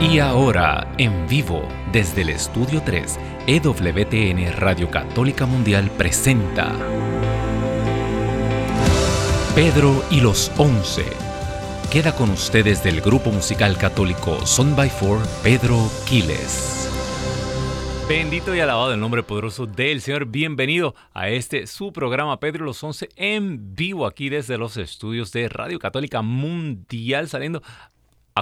Y ahora, en vivo, desde el Estudio 3, EWTN Radio Católica Mundial presenta Pedro y los Once. Queda con ustedes del grupo musical católico Son by Four, Pedro Quiles. Bendito y alabado el nombre poderoso del Señor. Bienvenido a este su programa Pedro y los Once en vivo aquí desde los estudios de Radio Católica Mundial, saliendo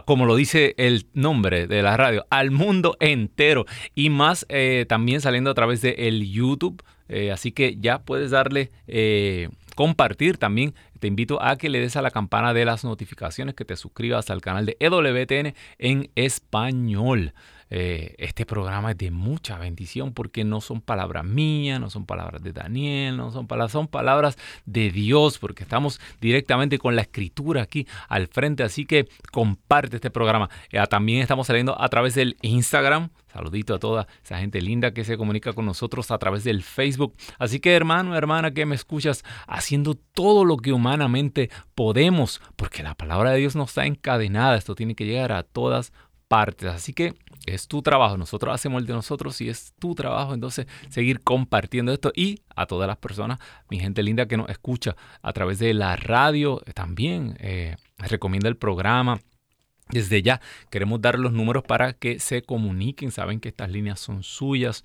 como lo dice el nombre de la radio, al mundo entero y más eh, también saliendo a través de el YouTube. Eh, así que ya puedes darle eh, compartir también. Te invito a que le des a la campana de las notificaciones, que te suscribas al canal de EWTN en español. Eh, este programa es de mucha bendición porque no son palabras mías, no son palabras de Daniel, no son palabras, son palabras de Dios, porque estamos directamente con la escritura aquí al frente. Así que comparte este programa. Eh, también estamos saliendo a través del Instagram. Saludito a toda esa gente linda que se comunica con nosotros a través del Facebook. Así que hermano, hermana que me escuchas, haciendo todo lo que humanamente podemos, porque la palabra de Dios no está encadenada. Esto tiene que llegar a todas partes. Así que es tu trabajo, nosotros hacemos el de nosotros y es tu trabajo entonces seguir compartiendo esto y a todas las personas, mi gente linda que nos escucha a través de la radio también, eh, recomienda el programa. Desde ya queremos dar los números para que se comuniquen, saben que estas líneas son suyas.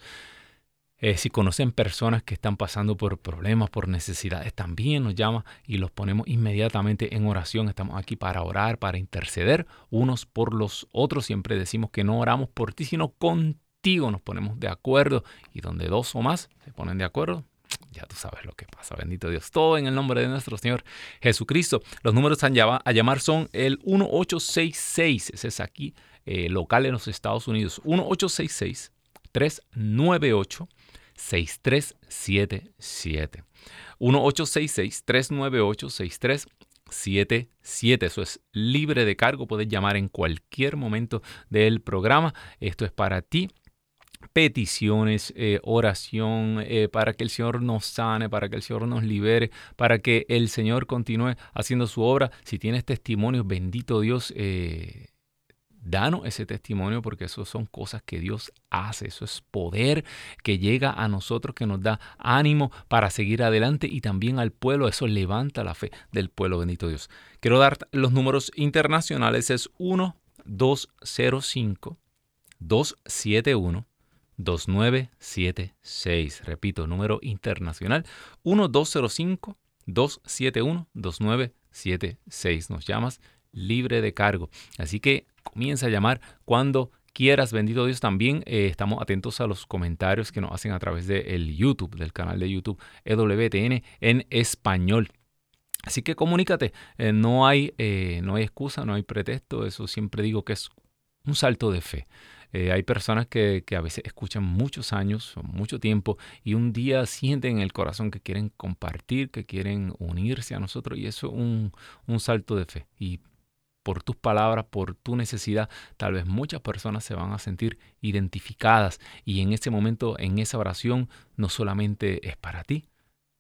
Eh, si conocen personas que están pasando por problemas, por necesidades, también nos llama y los ponemos inmediatamente en oración. Estamos aquí para orar, para interceder unos por los otros. Siempre decimos que no oramos por ti, sino contigo. Nos ponemos de acuerdo y donde dos o más se ponen de acuerdo, ya tú sabes lo que pasa. Bendito Dios. Todo en el nombre de nuestro Señor Jesucristo. Los números a llamar son el 1866. Ese es aquí, eh, local en los Estados Unidos. 1866 398 6377. 1866-398-6377. Eso es libre de cargo. Puedes llamar en cualquier momento del programa. Esto es para ti peticiones, eh, oración, eh, para que el Señor nos sane, para que el Señor nos libere, para que el Señor continúe haciendo su obra. Si tienes testimonios, bendito Dios, eh, Danos ese testimonio porque eso son cosas que Dios hace, eso es poder que llega a nosotros, que nos da ánimo para seguir adelante y también al pueblo, eso levanta la fe del pueblo, bendito Dios. Quiero dar los números internacionales, es 1 205 271 2976. Repito, número internacional 1205 271 2976. Nos llamas libre de cargo. Así que comienza a llamar cuando quieras, bendito Dios, también eh, estamos atentos a los comentarios que nos hacen a través del YouTube, del canal de YouTube EWTN en español. Así que comunícate, eh, no, hay, eh, no hay excusa, no hay pretexto, eso siempre digo que es un salto de fe. hay personas que, a veces escuchan muchos años, mucho tiempo, y un día sienten en el corazón que quieren compartir, que quieren unirse a nosotros, y eso es un, un salto de fe. Y por tus palabras, por tu necesidad, tal vez muchas personas se van a sentir identificadas y en ese momento, en esa oración, no solamente es para ti,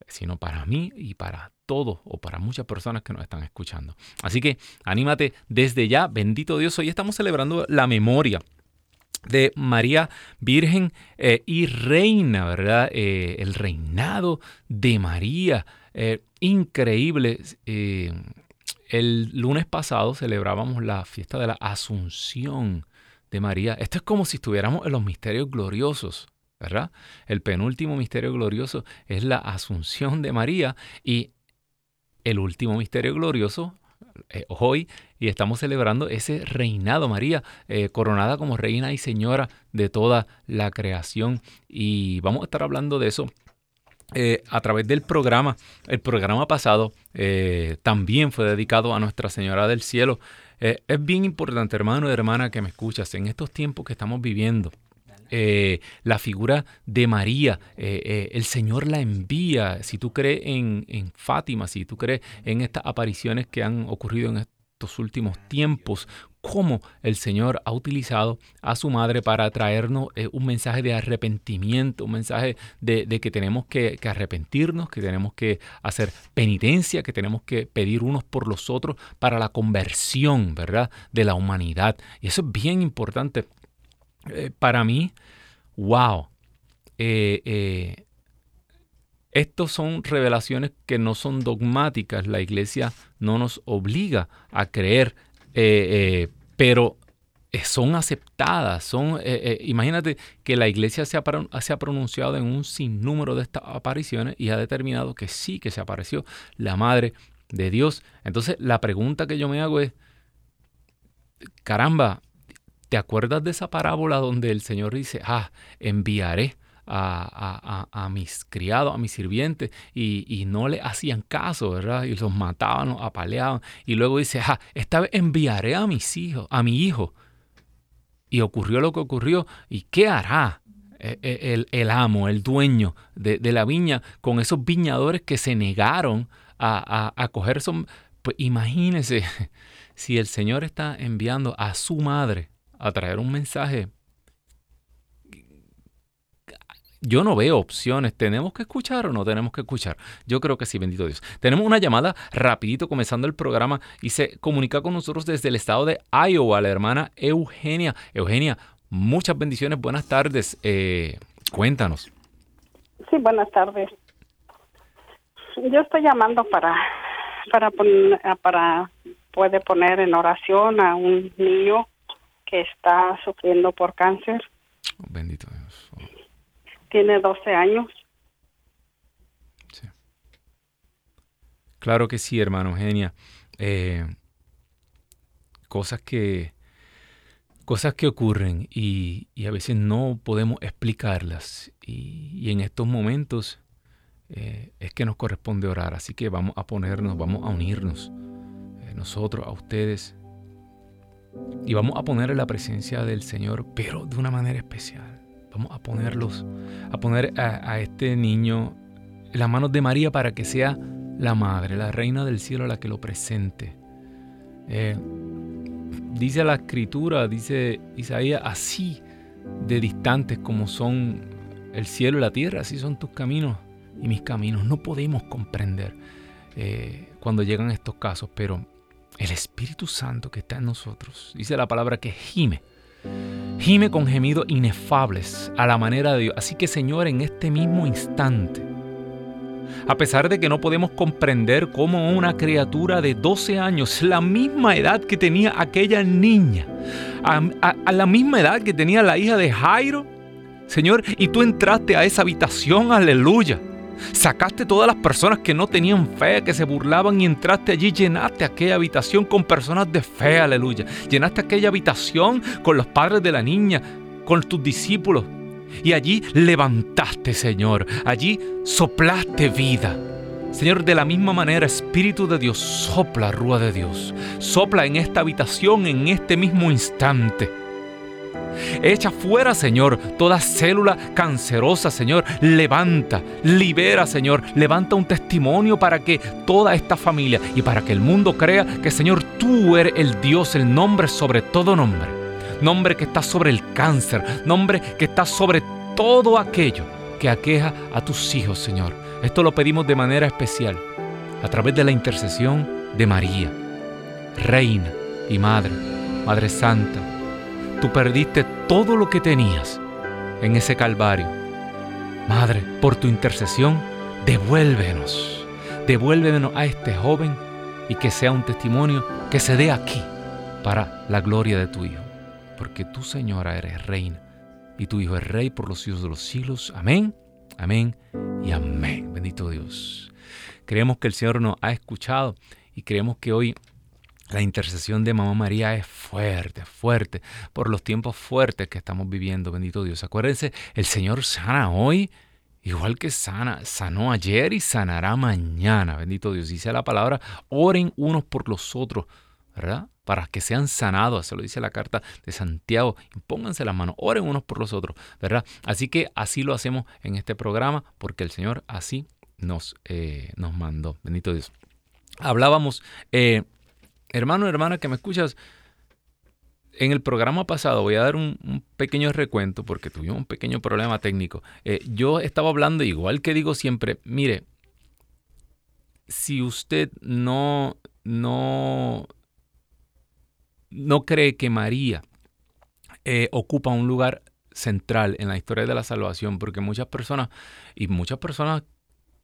sino para mí y para todos o para muchas personas que nos están escuchando. Así que anímate desde ya, bendito Dios, hoy estamos celebrando la memoria de María Virgen eh, y Reina, ¿verdad? Eh, el reinado de María. Eh, increíble. El lunes pasado celebrábamos la fiesta de la Asunción de María. Esto es como si estuviéramos en los misterios gloriosos, ¿verdad? El penúltimo misterio glorioso es la Asunción de María y el último misterio glorioso eh, hoy y estamos celebrando ese reinado, María, eh, coronada como reina y señora de toda la creación. Y vamos a estar hablando de eso eh, a través del programa. El programa pasado eh, también fue dedicado a Nuestra Señora del Cielo. Eh, es bien importante, hermano y hermana, que me escuchas, en estos tiempos que estamos viviendo. la figura de María, el Señor la envía. Si tú crees en, en Fátima, si tú crees en estas apariciones que han ocurrido en estos últimos tiempos, cómo el Señor ha utilizado a su madre para traernos eh, un mensaje de arrepentimiento, un mensaje de, que tenemos que, arrepentirnos, que tenemos que hacer penitencia, que tenemos que pedir unos por los otros para la conversión, ¿verdad?, de la humanidad. Y eso es bien importante. Eh, para mí, wow. Eh, eh, estos son revelaciones que no son dogmáticas. La iglesia no nos obliga a creer, pero son aceptadas. Son, imagínate que la iglesia se ha, se ha, pronunciado en un sinnúmero de estas apariciones y ha determinado que sí, que se apareció la madre de Dios. Entonces, la pregunta que yo me hago es, caramba, ¿Te acuerdas de esa parábola donde el Señor dice, ah, enviaré a, mis criados, a mis sirvientes, y, no le hacían caso, ¿verdad? Y los mataban, los apaleaban. Y luego dice, ah, esta vez enviaré a mis hijos, a mi hijo. Y ocurrió lo que ocurrió. ¿Y qué hará e, e, el, amo, el dueño de, la viña con esos viñadores que se negaron a, a, coger son Pues imagínese si el Señor está enviando a su madre a traer un mensaje, yo no veo opciones. ¿Tenemos que escuchar o no tenemos que escuchar? Yo creo que sí, bendito Dios. Tenemos una llamada rapidito comenzando el programa y se comunica con nosotros desde el estado de Iowa, la hermana Eugenia. Eugenia, muchas bendiciones, buenas tardes. Eh, cuéntanos. Sí, buenas tardes. Yo estoy llamando para, para, para puede poner en oración a un niño que está sufriendo por cáncer. Bendito Dios. Tiene 12 años. Sí. Claro que sí, hermano Genia. Eh, cosas que cosas que ocurren y, a veces no podemos explicarlas. Y, en estos momentos eh, es que nos corresponde orar. Así que vamos a ponernos, vamos a unirnos. Eh, nosotros, a ustedes, y vamos a poner en la presencia del Señor, pero de una manera especial. Vamos a ponerlos, a poner a, este niño en las manos de María para que sea la madre, la reina del cielo, la que lo presente. Eh, dice la escritura, dice Isaías, así de distantes como son el cielo y la tierra, así son tus caminos y mis caminos. No podemos comprender eh, cuando llegan estos casos, pero el Espíritu Santo que está en nosotros, dice la palabra que gime, gime con gemidos inefables a la manera de Dios. Así que Señor, en este mismo instante, a pesar de que no podemos comprender cómo una criatura de 12 años, la misma edad que tenía aquella niña, a, la misma edad que tenía la hija de Jairo, Señor, y tú entraste a esa habitación, aleluya. Sacaste todas las personas que no tenían fe, que se burlaban y entraste allí, llenaste aquella habitación con personas de fe, aleluya. Llenaste aquella habitación con los padres de la niña, con tus discípulos. Y allí levantaste, Señor. Allí soplaste vida. Señor, de la misma manera, Espíritu de Dios, sopla, Rúa de Dios. Sopla en esta habitación en este mismo instante. Echa fuera, Señor, toda célula cancerosa, Señor. Levanta, libera, Señor. Levanta un testimonio para que toda esta familia y para que el mundo crea que, Señor, tú eres el Dios, el nombre sobre todo nombre. Nombre que está sobre el cáncer. Nombre que está sobre todo aquello que aqueja a tus hijos, Señor. Esto lo pedimos de manera especial a través de la intercesión de María, Reina y Madre, Madre Santa Tú perdiste todo lo que tenías en ese Calvario. Madre, por tu intercesión, devuélvenos. Devuélvenos a este joven y que sea un testimonio que se dé aquí para la gloria de tu Hijo. Porque tú, Señora, eres reina y tu Hijo es rey por los siglos de los siglos. Amén, amén y amén. Bendito Dios. Creemos que el Señor nos ha escuchado y creemos que hoy la intercesión de Mamá María es fuerte, fuerte, por los tiempos fuertes que estamos viviendo, bendito Dios. Acuérdense, el Señor sana hoy, igual que sana, sanó ayer y sanará mañana, bendito Dios. Dice la palabra, oren unos por los otros, ¿verdad? Para que sean sanados, se lo dice la carta de Santiago, pónganse las manos, oren unos por los otros, ¿verdad? Así que así lo hacemos en este programa, porque el Señor así nos, eh, nos mandó, bendito Dios. Hablábamos... Eh, hermano, hermana que me escuchas, en el programa pasado, voy a dar un, pequeño recuento porque tuvimos un pequeño problema técnico. Eh, yo estaba hablando, igual que digo siempre, mire, si usted no, no, no cree que María eh, ocupa un lugar central en la historia de la salvación, porque muchas personas, y muchas personas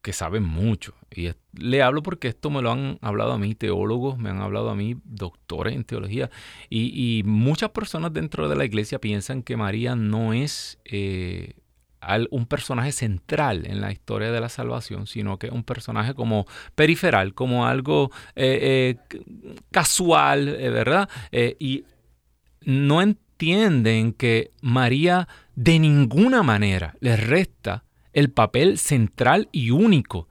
que saben mucho. Y le hablo porque esto me lo han hablado a mí teólogos, me han hablado a mí doctores en teología. Y, muchas personas dentro de la iglesia piensan que María no es eh, un personaje central en la historia de la salvación, sino que es un personaje como periferal, como algo eh, eh, casual, ¿verdad? y no entienden que María de ninguna manera le resta el papel central y único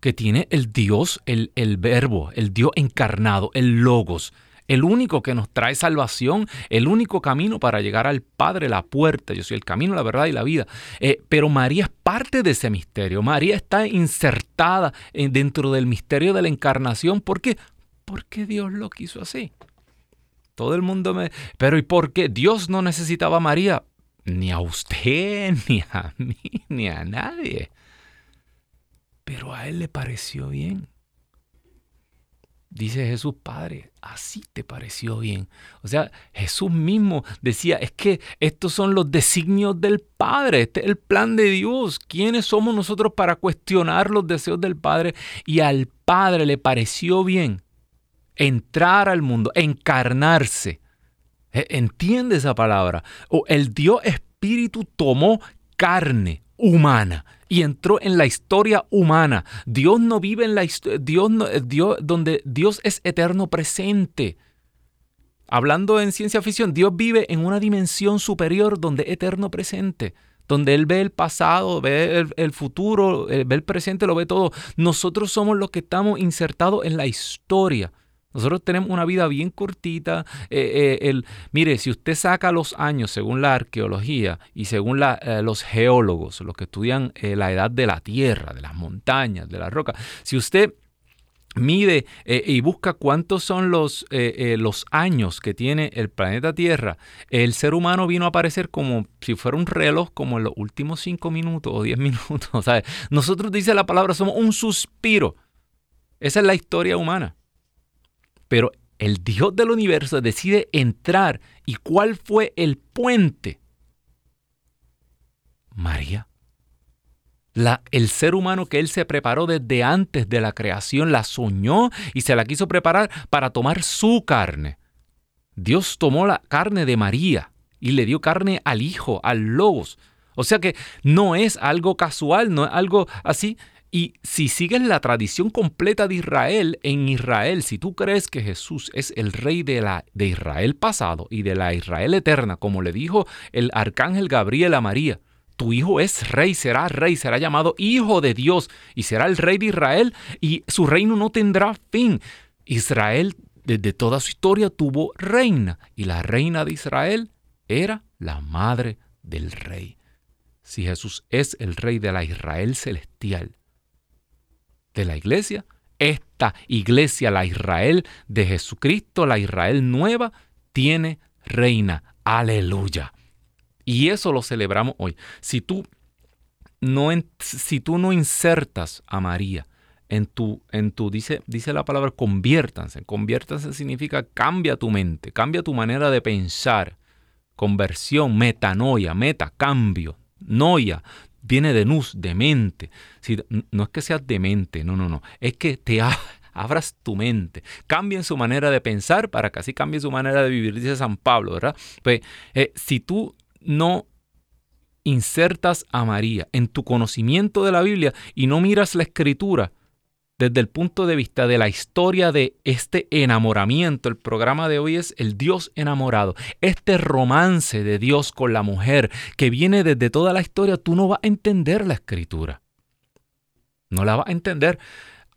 que tiene el Dios, el, el verbo, el Dios encarnado, el logos, el único que nos trae salvación, el único camino para llegar al Padre, la puerta. Yo soy el camino, la verdad y la vida. Eh, pero María es parte de ese misterio. María está insertada dentro del misterio de la encarnación. ¿Por qué? Porque Dios lo quiso así. Todo el mundo me... Pero ¿y por qué? Dios no necesitaba a María ni a usted, ni a mí, ni a nadie. Pero a él le pareció bien. Dice Jesús, Padre, así te pareció bien. O sea, Jesús mismo decía, es que estos son los designios del Padre, este es el plan de Dios. ¿Quiénes somos nosotros para cuestionar los deseos del Padre? Y al Padre le pareció bien entrar al mundo, encarnarse entiende esa palabra. O el Dios Espíritu tomó carne humana y entró en la historia humana. Dios no vive en la historia, Dios, Dios, donde Dios es eterno presente. Hablando en ciencia ficción, Dios vive en una dimensión superior donde es eterno presente donde Él ve el pasado, ve el, el, futuro, eh, ve el presente, lo ve todo. Nosotros somos los que estamos insertados en la historia. Nosotros tenemos una vida bien cortita. Eh, eh, mire, si usted saca los años según la arqueología y según eh, los geólogos, los que estudian la edad de la tierra, de las montañas, de las rocas, si usted mide y busca cuántos son los, los años que tiene el planeta Tierra, el ser humano vino a aparecer como si fuera un reloj, como en los últimos cinco minutos o diez minutos. Nosotros, dice la palabra, somos un suspiro. Esa es la historia humana. Pero el Dios del universo decide entrar. ¿Y cuál fue el puente? María. El ser humano que él se preparó desde antes de la creación la soñó y se la quiso preparar para tomar su carne. Dios tomó la carne de María y le dio carne al Hijo, al Logos. O sea que no es algo casual, no es algo así. Y si sigues la tradición completa de Israel, en Israel, si tú crees que Jesús es el rey de, la, de Israel pasado y de la Israel eterna, como le dijo el arcángel Gabriel a María, tu hijo es rey, será rey, será llamado hijo de Dios y será el rey de Israel y su reino no tendrá fin. Israel desde toda su historia tuvo reina y la reina de Israel era la madre del rey. Si Jesús es el rey de la Israel celestial, de la iglesia. Esta iglesia, la Israel de Jesucristo, la Israel nueva, tiene reina. Aleluya. Y eso lo celebramos hoy. Si tú no, si tú no insertas a María en tu, en tu dice, dice la palabra conviértanse. Conviértanse significa cambia tu mente, cambia tu manera de pensar. Conversión, metanoia, meta, cambio, noia, viene de nus, de mente. Si, no es que seas demente, no, no, no. Es que te abras tu mente. Cambien su manera de pensar para que así cambie su manera de vivir, dice San Pablo, ¿verdad? Pues eh, si tú no insertas a María en tu conocimiento de la Biblia y no miras la escritura, desde el punto de vista de la historia de este enamoramiento. El programa de hoy es El Dios enamorado. Este romance de Dios con la mujer que viene desde toda la historia, tú no vas a entender la escritura. No la vas a entender.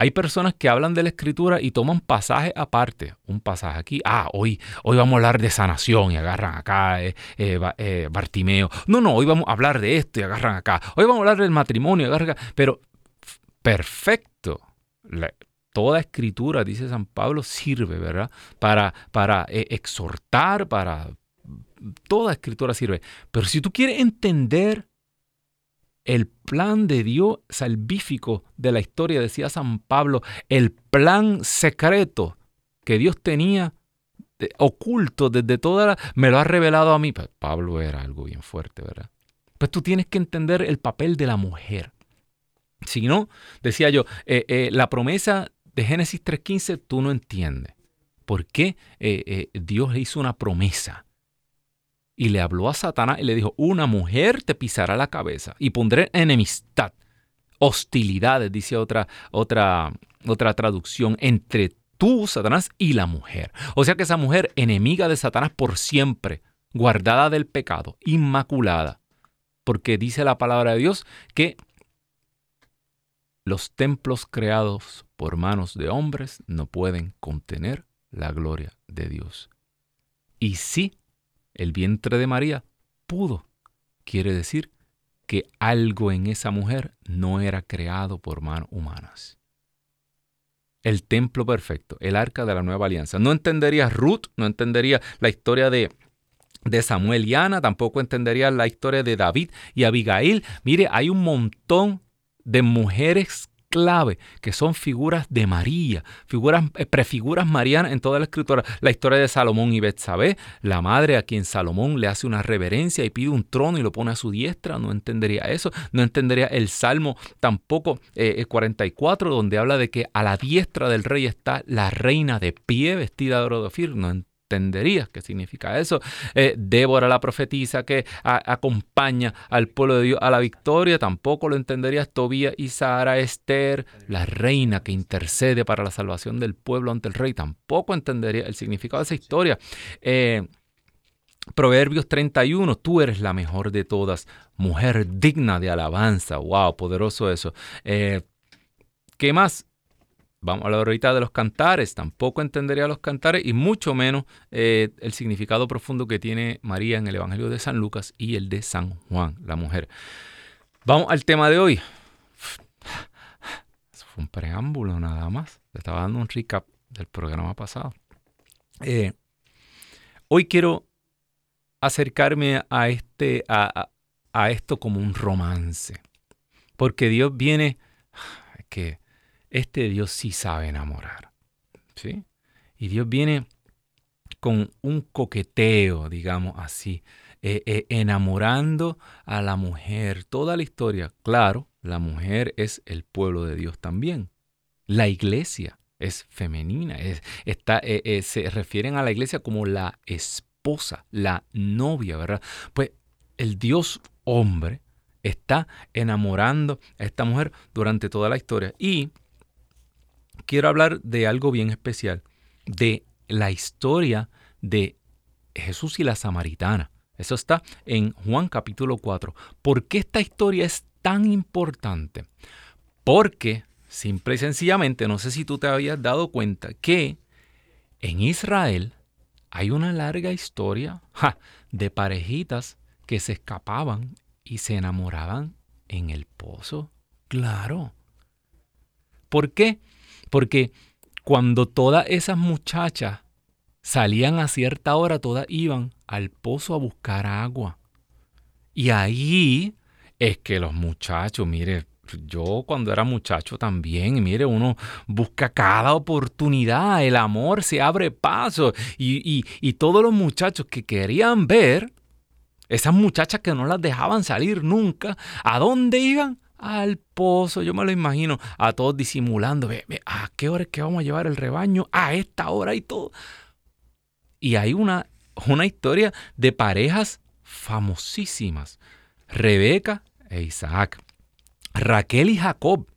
Hay personas que hablan de la escritura y toman pasajes aparte. Un pasaje aquí. Ah, hoy, hoy vamos a hablar de sanación y agarran acá eh, eh, eh, Bartimeo. No, no, hoy vamos a hablar de esto y agarran acá. Hoy vamos a hablar del matrimonio y agarran acá. Pero perfecto toda escritura, dice San Pablo, sirve, ¿verdad? Para, para eh, exhortar, para toda escritura sirve. Pero si tú quieres entender el plan de Dios salvífico de la historia, decía San Pablo, el plan secreto que Dios tenía oculto desde toda la... me lo ha revelado a mí. Pablo era algo bien fuerte, ¿verdad? Pues tú tienes que entender el papel de la mujer. Si no, decía yo, eh, eh, la promesa de Génesis 3.15 tú no entiendes. ¿Por qué eh, Dios le hizo una promesa? Y le habló a Satanás y le dijo, una mujer te pisará la cabeza y pondré enemistad, hostilidades, dice otra, otra, otra traducción, entre tú, Satanás, y la mujer. O sea que esa mujer, enemiga de Satanás por siempre, guardada del pecado, inmaculada, porque dice la palabra de Dios que los templos creados por manos de hombres no pueden contener la gloria de Dios. Y si el vientre de María pudo, quiere decir que algo en esa mujer no era creado por manos humanas el templo perfecto, el arca de la nueva alianza. No entendería Ruth, no entendería la historia de, de Samuel y Ana, tampoco entendería la historia de David y Abigail. Mire, hay un montón de mujeres clave, que son figuras de María, figuras, eh, prefiguras marianas en toda la escritura. La historia de Salomón y Betsabé, la madre a quien Salomón le hace una reverencia y pide un trono y lo pone a su diestra, no entendería eso, no entendería el Salmo tampoco eh, el 44, donde habla de que a la diestra del rey está la reina de pie vestida de oro de Ofir, no entenderías qué significa eso. Eh, Débora la profetisa que acompaña al pueblo de Dios a la victoria, tampoco lo entenderías. Tobía y Sara, Esther, la reina que intercede para la salvación del pueblo ante el rey, tampoco entendería el significado de esa historia. Eh, Proverbios 31, tú eres la mejor de todas, mujer digna de alabanza. Wow, poderoso eso. Eh, ¿Qué más? Vamos a hablar ahorita de los cantares, tampoco entendería los cantares y mucho menos eh, el significado profundo que tiene María en el Evangelio de San Lucas y el de San Juan, la mujer. Vamos al tema de hoy. Eso fue un preámbulo nada más. Le estaba dando un recap del programa pasado. Eh, hoy quiero acercarme a, este, a, a esto como un romance. Porque Dios viene, que este Dios sí sabe enamorar. ¿sí? Y Dios viene con un coqueteo, digamos así, eh, eh, enamorando a la mujer. Toda la historia, claro, la mujer es el pueblo de Dios también. La iglesia es femenina, está, eh, se refieren a la iglesia como la esposa, la novia, ¿verdad? Pues el Dios hombre está enamorando a esta mujer durante toda la historia. Y quiero hablar de algo bien especial, de la historia de Jesús y la samaritana. Eso está en Juan capítulo 4. ¿Por qué esta historia es tan importante? Porque, simple y sencillamente, no sé si tú te habías dado cuenta que en Israel hay una larga historia de parejitas que se escapaban y se enamoraban en el pozo. Claro. ¿Por qué? Porque cuando todas esas muchachas salían a cierta hora, todas iban al pozo a buscar agua. Y ahí es que los muchachos, mire, yo cuando era muchacho también, mire, uno busca cada oportunidad, el amor se abre paso. Y, y todos los muchachos que querían ver, esas muchachas que no las dejaban salir nunca, ¿a dónde iban? Al pozo. Yo me lo imagino a todos disimulando. ¿A qué hora es que vamos a llevar el rebaño? A esta hora y todo. Y hay una, una historia de parejas famosísimas. Rebeca e Isaac. Raquel y Jacob.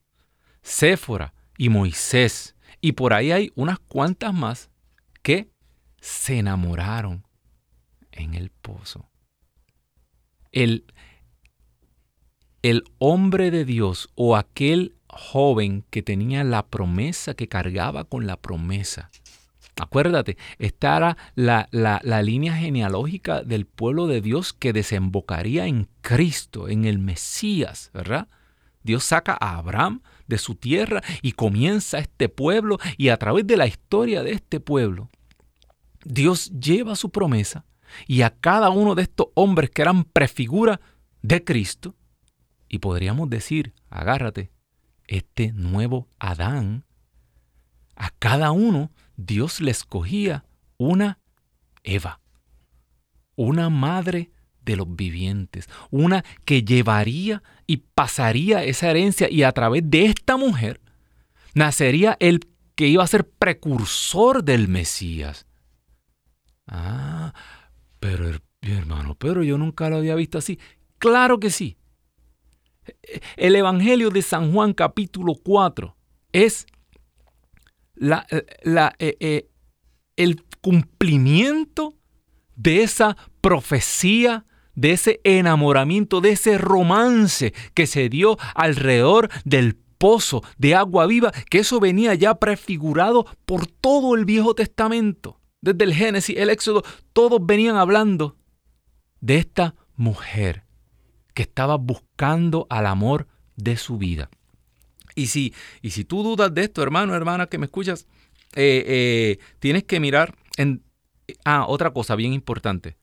Séfora y Moisés. Y por ahí hay unas cuantas más que se enamoraron en el pozo. El, el hombre de Dios o aquel joven que tenía la promesa, que cargaba con la promesa. Acuérdate, esta era la, la, línea genealógica del pueblo de Dios que desembocaría en Cristo, en el Mesías, ¿verdad? Dios saca a Abraham de su tierra y comienza este pueblo y a través de la historia de este pueblo, Dios lleva su promesa y a cada uno de estos hombres que eran prefigura de Cristo. Y podríamos decir, agárrate, este nuevo Adán, a cada uno Dios le escogía una Eva, una madre de los vivientes, una que llevaría y pasaría esa herencia y a través de esta mujer nacería el que iba a ser precursor del Mesías. Ah, pero hermano, pero yo nunca lo había visto así. Claro que sí. El Evangelio de San Juan capítulo 4 es la, la, eh, eh, el cumplimiento de esa profecía, de ese enamoramiento, de ese romance que se dio alrededor del pozo de agua viva, que eso venía ya prefigurado por todo el Viejo Testamento. Desde el Génesis, el Éxodo, todos venían hablando de esta mujer que estaba buscando al amor de su vida. Y si, y si tú dudas de esto, hermano, hermana, que me escuchas, eh, eh, tienes que mirar en... Ah, otra cosa bien importante.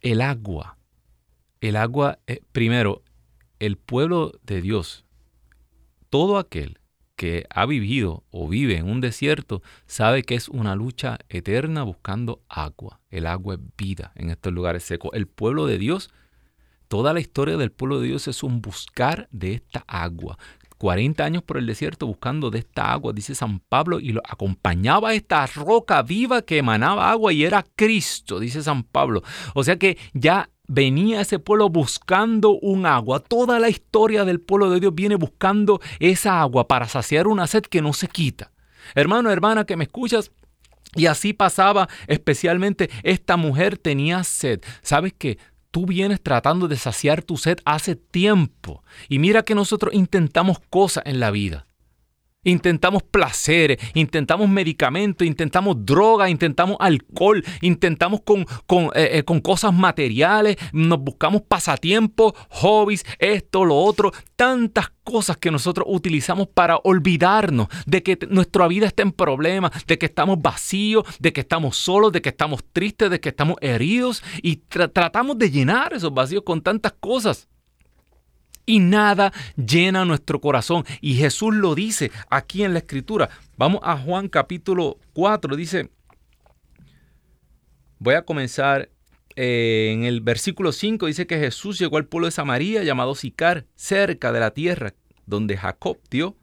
El agua. El agua, eh, primero, el pueblo de Dios, todo aquel que ha vivido o vive en un desierto, sabe que es una lucha eterna buscando agua. El agua es vida en estos lugares secos. El pueblo de Dios, toda la historia del pueblo de Dios es un buscar de esta agua. 40 años por el desierto buscando de esta agua, dice San Pablo, y lo acompañaba esta roca viva que emanaba agua y era Cristo, dice San Pablo. O sea que ya venía ese pueblo buscando un agua. Toda la historia del pueblo de Dios viene buscando esa agua para saciar una sed que no se quita. Hermano, hermana, que me escuchas, y así pasaba, especialmente esta mujer tenía sed. ¿Sabes qué? Tú vienes tratando de saciar tu sed hace tiempo. Y mira que nosotros intentamos cosas en la vida. Intentamos placeres, intentamos medicamentos, intentamos droga, intentamos alcohol, intentamos con, eh, eh, con, cosas materiales, nos buscamos pasatiempos, hobbies, esto, lo otro, tantas cosas que nosotros utilizamos para olvidarnos de que nuestra vida está en problemas, de que estamos vacíos, de que estamos solos, de que estamos tristes, de que estamos heridos y tratamos de llenar esos vacíos con tantas cosas y nada llena nuestro corazón. Y Jesús lo dice aquí en la escritura. Vamos a Juan capítulo 4, dice, voy a comenzar eh, en el versículo 5, dice que Jesús llegó al pueblo de Samaria llamado Sicar, cerca de la tierra donde Jacob dio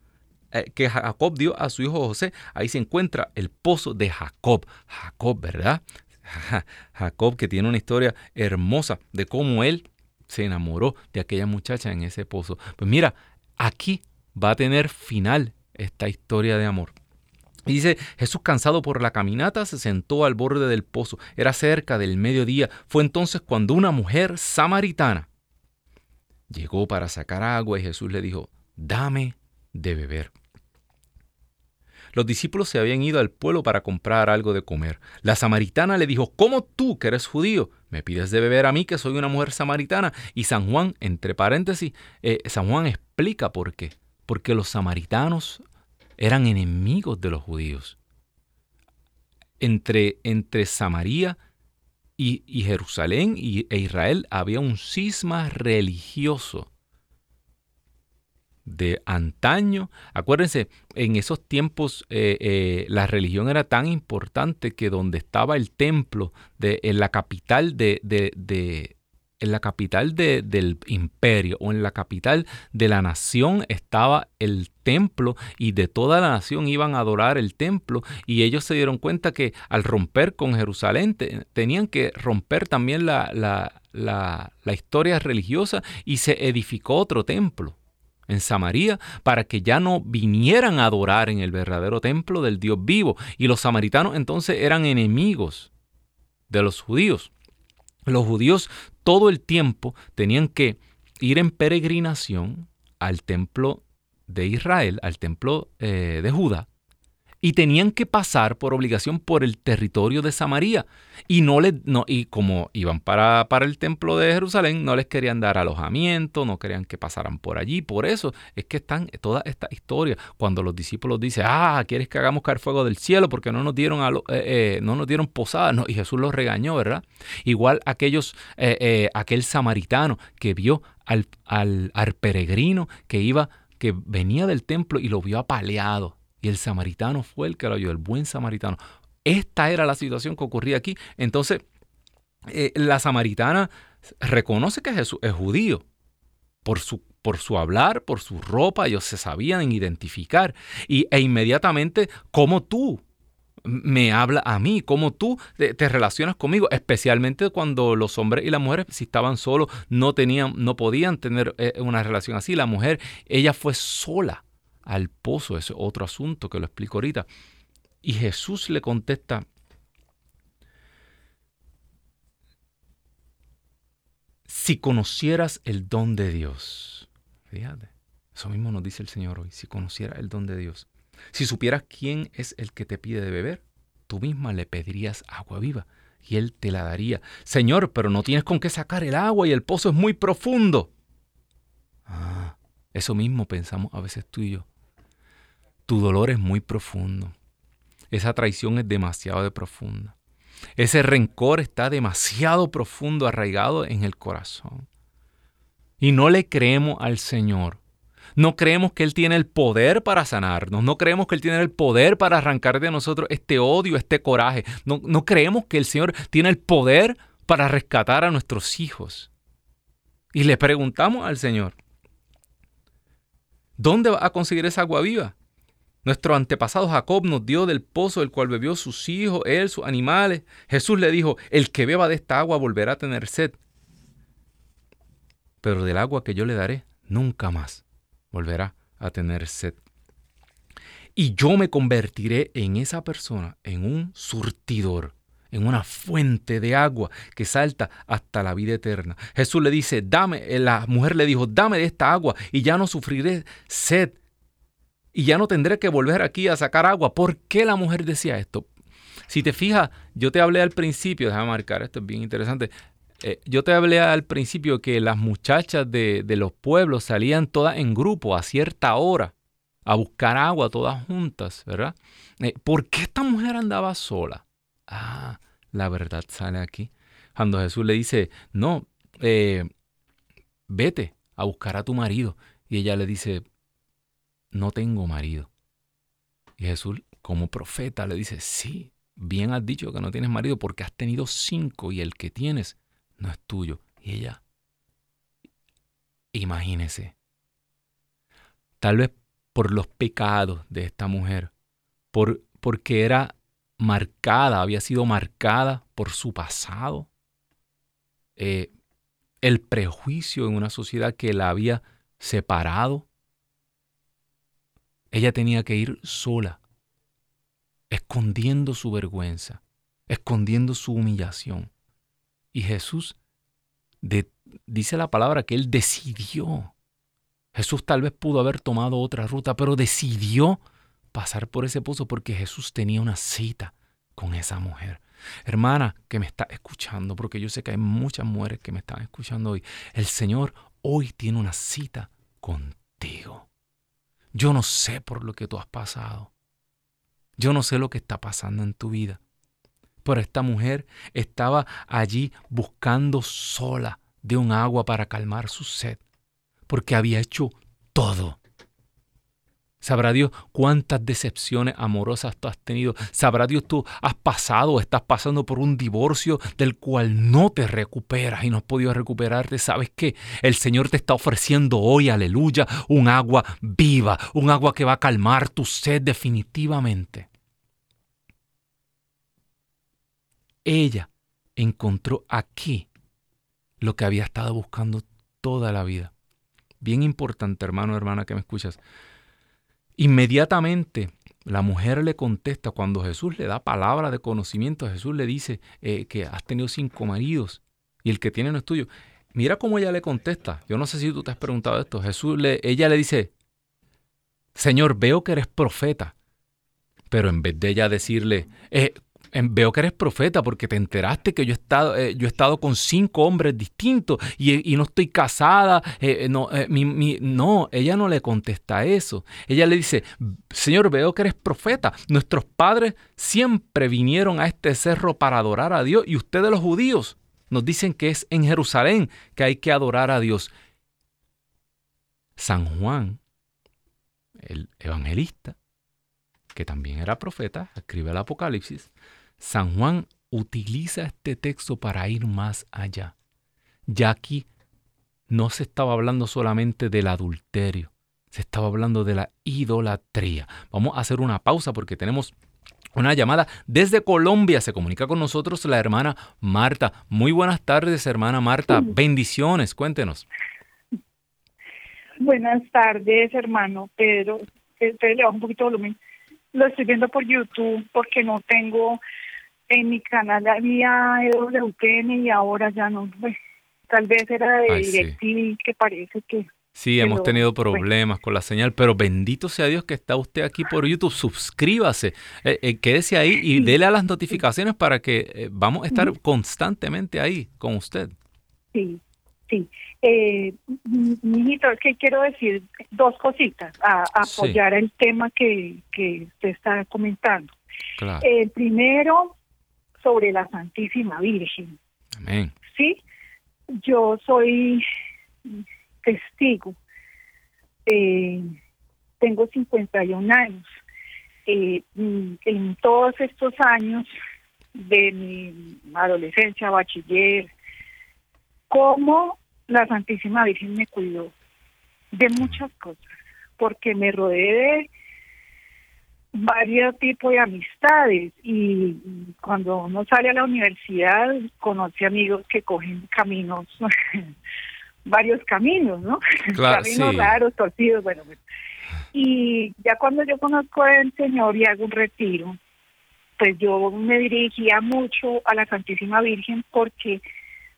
eh, que Jacob dio a su hijo José, ahí se encuentra el pozo de Jacob. Jacob, ¿verdad? Jacob que tiene una historia hermosa de cómo él se enamoró de aquella muchacha en ese pozo. Pues mira, aquí va a tener final esta historia de amor. Y dice, Jesús cansado por la caminata se sentó al borde del pozo. Era cerca del mediodía. Fue entonces cuando una mujer samaritana llegó para sacar agua y Jesús le dijo, dame de beber. Los discípulos se habían ido al pueblo para comprar algo de comer. La samaritana le dijo, ¿cómo tú, que eres judío, me pides de beber a mí, que soy una mujer samaritana? Y San Juan, entre paréntesis, eh, San Juan explica por qué. Porque los samaritanos eran enemigos de los judíos. Entre, entre Samaria y, Jerusalén y, e Israel había un cisma religioso de antaño. Acuérdense, en esos tiempos eh, eh, la religión era tan importante que donde estaba el templo de, en la capital de, de, en la capital del imperio o en la capital de la nación estaba el templo y de toda la nación iban a adorar el templo y ellos se dieron cuenta que al romper con Jerusalén tenían que romper también la, la, la historia religiosa y se edificó otro templo en Samaria para que ya no vinieran a adorar en el verdadero templo del Dios vivo. Y los samaritanos entonces eran enemigos de los judíos. Los judíos todo el tiempo tenían que ir en peregrinación al templo de Israel, al templo eh, de Judá, y tenían que pasar por obligación por el territorio de Samaria. Y no les, no, y como iban para, para, el templo de Jerusalén, no les querían dar alojamiento, no querían que pasaran por allí. Por eso es que están toda esta historia. Cuando los discípulos dicen, ah, ¿quieres que hagamos caer fuego del cielo? Porque no nos dieron, eh, eh, no nos dieron posada. No, y Jesús los regañó, ¿verdad? Igual aquellos, eh, aquel samaritano que vio al, al, al peregrino que iba, que venía del templo y lo vio apaleado y el samaritano fue el que lo ayudó, el buen samaritano. Esta era la situación que ocurría aquí. Entonces, eh, la samaritana reconoce que Jesús es judío. Por su, por su hablar, por su ropa, ellos se sabían identificar. Y, e inmediatamente, como tú me habla a mí, cómo tú te, relacionas conmigo, especialmente cuando los hombres y las mujeres, si estaban solos, no tenían, no podían tener eh, una relación así. La mujer, ella fue sola al pozo, es otro asunto que lo explico ahorita. Y Jesús le contesta, si conocieras el don de Dios, fíjate, eso mismo nos dice el Señor hoy, si conocieras el don de Dios, si supieras quién es el que te pide de beber, tú misma le pedirías agua viva y él te la daría. Señor, pero no tienes con qué sacar el agua y el pozo es muy profundo. Ah, eso mismo pensamos a veces tú y yo tu dolor es muy profundo. Esa traición es demasiado de profunda. Ese rencor está demasiado profundo, arraigado en el corazón. Y no le creemos al Señor. No creemos que Él tiene el poder para sanarnos. No creemos que Él tiene el poder para arrancar de nosotros este odio, este coraje. No, no creemos que el Señor tiene el poder para rescatar a nuestros hijos. Y le preguntamos al Señor, ¿dónde va a conseguir esa agua viva? Nuestro antepasado Jacob nos dio del pozo del cual bebió sus hijos, él, sus animales. Jesús le dijo, el que beba de esta agua volverá a tener sed. Pero del agua que yo le daré, nunca más volverá a tener sed. Y yo me convertiré en esa persona, en un surtidor, en una fuente de agua que salta hasta la vida eterna. Jesús le dice, dame, la mujer le dijo, dame de esta agua y ya no sufriré sed y ya no tendré que volver aquí a sacar agua. ¿Por qué la mujer decía esto? Si te fijas, yo te hablé al principio, déjame marcar, esto es bien interesante. Eh, yo te hablé al principio que las muchachas de, los pueblos salían todas en grupo a cierta hora a buscar agua, todas juntas, ¿verdad? Eh, ¿Por qué esta mujer andaba sola? Ah, la verdad sale aquí. Cuando Jesús le dice, no, eh, vete a buscar a tu marido. Y ella le dice, no tengo marido. Y Jesús, como profeta, le dice, sí, bien has dicho que no tienes marido porque has tenido cinco y el que tienes no es tuyo. Y ella, imagínese, tal vez por los pecados de esta mujer, por, porque era marcada, había sido marcada por su pasado, eh, el prejuicio en una sociedad que la había separado, ella tenía que ir sola, escondiendo su vergüenza, escondiendo su humillación. Y Jesús dice la palabra que él decidió. Jesús tal vez pudo haber tomado otra ruta, pero decidió pasar por ese pozo porque Jesús tenía una cita con esa mujer. Hermana que me está escuchando, porque yo sé que hay muchas mujeres que me están escuchando hoy. El Señor hoy tiene una cita contigo. Yo no sé por lo que tú has pasado. Yo no sé lo que está pasando en tu vida. Pero esta mujer estaba allí buscando sola de un agua para calmar su sed, porque había hecho todo Sabrá Dios cuántas decepciones amorosas tú has tenido. Sabrá Dios tú has pasado o estás pasando por un divorcio del cual no te recuperas y no has podido recuperarte. ¿Sabes qué? El Señor te está ofreciendo hoy, aleluya, un agua viva, un agua que va a calmar tu sed definitivamente. Ella encontró aquí lo que había estado buscando toda la vida. Bien importante, hermano, hermana, que me escuchas. Inmediatamente la mujer le contesta cuando Jesús le da palabra de conocimiento, Jesús le dice eh, que has tenido cinco maridos y el que tiene no es tuyo. Mira cómo ella le contesta. Yo no sé si tú te has preguntado esto. Jesús le, ella le dice, Señor, veo que eres profeta. Pero en vez de ella decirle, eh, veo que eres profeta porque te enteraste que yo he estado, eh, yo he estado con cinco hombres distintos y, no estoy casada. Eh, eh, no, no, ella no le contesta eso. Ella le dice, Señor, veo que eres profeta. Nuestros padres siempre vinieron a este cerro para adorar a Dios y ustedes los judíos nos dicen que es en Jerusalén que hay que adorar a Dios. San Juan, el evangelista, que también era profeta, escribe el Apocalipsis, San Juan utiliza este texto para ir más allá. Ya aquí no se estaba hablando solamente del adulterio, se estaba hablando de la idolatría. Vamos a hacer una pausa porque tenemos una llamada desde Colombia. Se comunica con nosotros la hermana Marta. Muy buenas tardes, hermana Marta. Bendiciones, cuéntenos. Buenas tardes, hermano Pedro. Pedro le bajo un poquito de volumen. Lo estoy viendo por YouTube porque no tengo en mi canal había EWTN y ahora ya no. Pues, tal vez era de DirecTV que parece que... Sí, hemos tenido problemas con la señal, pero bendito sea Dios que está usted aquí por YouTube. Suscríbase, eh, eh, quédese ahí y dele a las notificaciones para que eh, vamos a estar constantemente ahí con usted. Sí, sí. Eh, mijito, es que quiero decir dos cositas a, apoyar el tema que, que usted está comentando. Claro. El primero, sobre la Santísima Virgen. Amén. Sí, yo soy testigo. Eh, tengo 51 años. Eh, en todos estos años de mi adolescencia, bachiller, cómo la Santísima Virgen me cuidó de muchas cosas, porque me rodeé de varios tipos de amistades y cuando uno sale a la universidad conoce amigos que cogen caminos, varios caminos, ¿no? caminos raros, torcidos, bueno, Y ya cuando yo conozco al Señor y hago un retiro, pues yo me dirigía mucho a la Santísima Virgen porque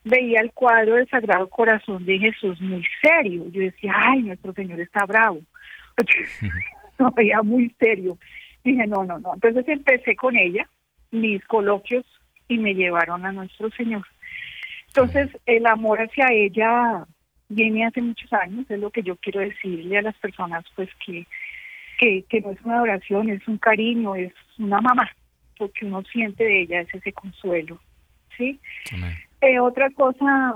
veía el cuadro del Sagrado Corazón de Jesús muy serio. Yo decía, ay, nuestro Señor está bravo. Lo veía muy serio. Dije, no, no, no. Entonces empecé con ella, mis coloquios, y me llevaron a nuestro Señor. Entonces, el amor hacia ella viene hace muchos años, es lo que yo quiero decirle a las personas, pues que, que, que no es una adoración, es un cariño, es una mamá, porque uno siente de ella es ese consuelo, ¿sí? Eh, otra cosa,